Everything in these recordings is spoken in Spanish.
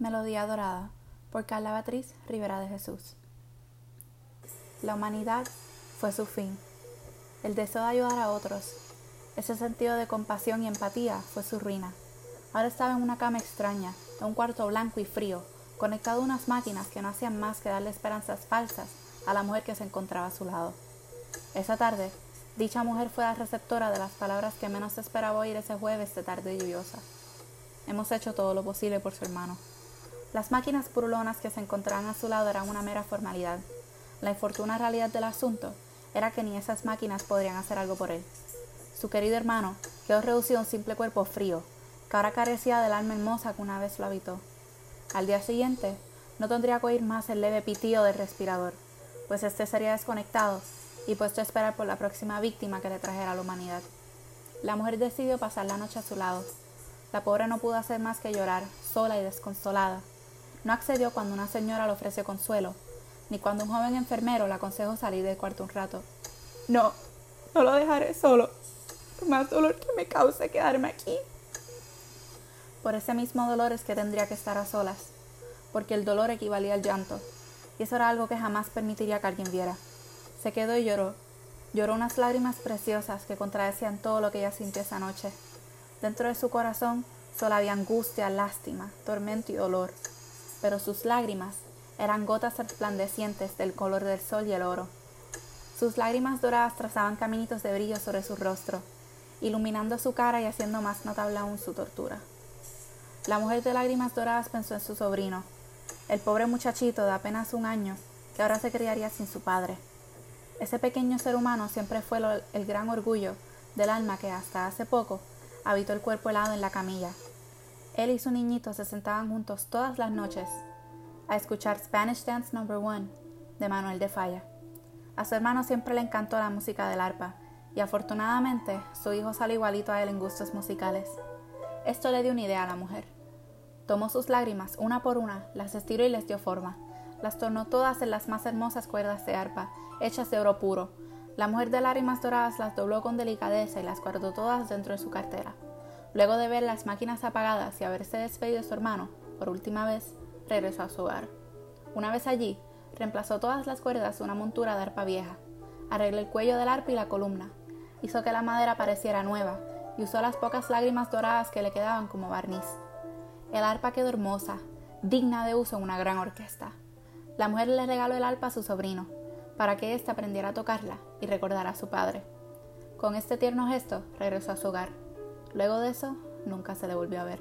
Melodía Dorada por Carla Beatriz Rivera de Jesús. La humanidad fue su fin. El deseo de ayudar a otros, ese sentido de compasión y empatía fue su ruina. Ahora estaba en una cama extraña, en un cuarto blanco y frío, conectado a unas máquinas que no hacían más que darle esperanzas falsas a la mujer que se encontraba a su lado. Esa tarde, dicha mujer fue la receptora de las palabras que menos esperaba oír ese jueves de tarde lluviosa. Hemos hecho todo lo posible por su hermano. Las máquinas purulonas que se encontraban a su lado eran una mera formalidad. La infortuna realidad del asunto era que ni esas máquinas podrían hacer algo por él. Su querido hermano quedó reducido a un simple cuerpo frío, que ahora carecía del alma hermosa que una vez lo habitó. Al día siguiente, no tendría que oír más el leve pitío del respirador, pues éste sería desconectado y puesto a esperar por la próxima víctima que le trajera a la humanidad. La mujer decidió pasar la noche a su lado. La pobre no pudo hacer más que llorar, sola y desconsolada, no accedió cuando una señora le ofreció consuelo, ni cuando un joven enfermero le aconsejó salir del cuarto un rato. No, no lo dejaré solo, por más dolor que me cause quedarme aquí. Por ese mismo dolor es que tendría que estar a solas, porque el dolor equivalía al llanto, y eso era algo que jamás permitiría que alguien viera. Se quedó y lloró. Lloró unas lágrimas preciosas que contradecían todo lo que ella sintió esa noche. Dentro de su corazón solo había angustia, lástima, tormento y dolor pero sus lágrimas eran gotas resplandecientes del color del sol y el oro. Sus lágrimas doradas trazaban caminitos de brillo sobre su rostro, iluminando su cara y haciendo más notable aún su tortura. La mujer de lágrimas doradas pensó en su sobrino, el pobre muchachito de apenas un año, que ahora se criaría sin su padre. Ese pequeño ser humano siempre fue el gran orgullo del alma que hasta hace poco habitó el cuerpo helado en la camilla, él y su niñito se sentaban juntos todas las noches a escuchar Spanish Dance No. 1 de Manuel de Falla. A su hermano siempre le encantó la música del arpa y afortunadamente su hijo sale igualito a él en gustos musicales. Esto le dio una idea a la mujer. Tomó sus lágrimas una por una, las estiró y les dio forma. Las tornó todas en las más hermosas cuerdas de arpa, hechas de oro puro. La mujer de lágrimas doradas las dobló con delicadeza y las guardó todas dentro de su cartera. Luego de ver las máquinas apagadas y haberse despedido de su hermano por última vez, regresó a su hogar. Una vez allí, reemplazó todas las cuerdas de una montura de arpa vieja, arregló el cuello del arpa y la columna, hizo que la madera pareciera nueva y usó las pocas lágrimas doradas que le quedaban como barniz. El arpa quedó hermosa, digna de uso en una gran orquesta. La mujer le regaló el arpa a su sobrino, para que éste aprendiera a tocarla y recordara a su padre. Con este tierno gesto regresó a su hogar. Luego de eso, nunca se le volvió a ver.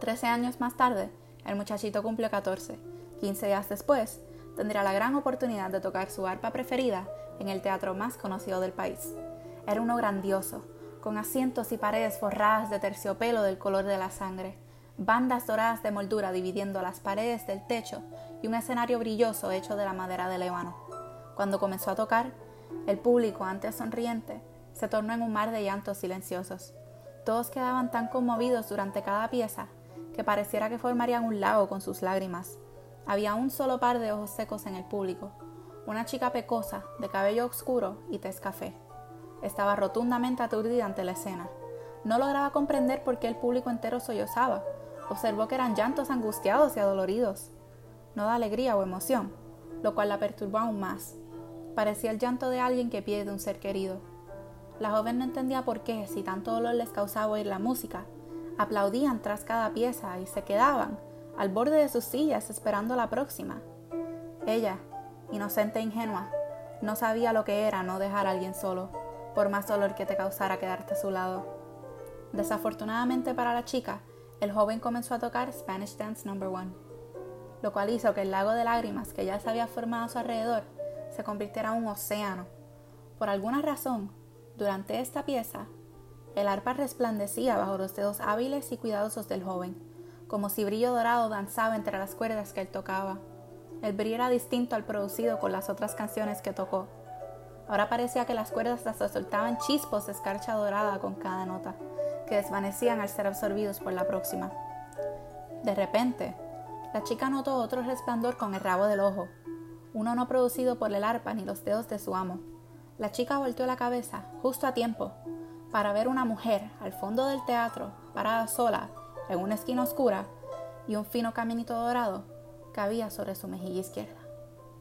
Trece años más tarde, el muchachito cumplió 14. Quince días después, tendría la gran oportunidad de tocar su arpa preferida en el teatro más conocido del país. Era uno grandioso, con asientos y paredes forradas de terciopelo del color de la sangre, bandas doradas de moldura dividiendo las paredes del techo y un escenario brilloso hecho de la madera del ébano. Cuando comenzó a tocar, el público, antes sonriente, se tornó en un mar de llantos silenciosos. Todos quedaban tan conmovidos durante cada pieza que pareciera que formarían un lago con sus lágrimas. Había un solo par de ojos secos en el público, una chica pecosa, de cabello oscuro y tez café. Estaba rotundamente aturdida ante la escena. No lograba comprender por qué el público entero sollozaba. Observó que eran llantos angustiados y adoloridos, no de alegría o emoción, lo cual la perturbó aún más. Parecía el llanto de alguien que pierde un ser querido. La joven no entendía por qué, si tanto dolor les causaba oír la música, aplaudían tras cada pieza y se quedaban al borde de sus sillas esperando la próxima. Ella, inocente e ingenua, no sabía lo que era no dejar a alguien solo, por más dolor que te causara quedarte a su lado. Desafortunadamente para la chica, el joven comenzó a tocar Spanish Dance No. 1, lo cual hizo que el lago de lágrimas que ya se había formado a su alrededor se convirtiera en un océano. Por alguna razón, durante esta pieza, el arpa resplandecía bajo los dedos hábiles y cuidadosos del joven, como si brillo dorado danzaba entre las cuerdas que él tocaba. El brillo era distinto al producido con las otras canciones que tocó. Ahora parecía que las cuerdas hasta soltaban chispos de escarcha dorada con cada nota, que desvanecían al ser absorbidos por la próxima. De repente, la chica notó otro resplandor con el rabo del ojo, uno no producido por el arpa ni los dedos de su amo. La chica volteó la cabeza, justo a tiempo, para ver una mujer al fondo del teatro, parada sola, en una esquina oscura, y un fino caminito dorado cabía sobre su mejilla izquierda.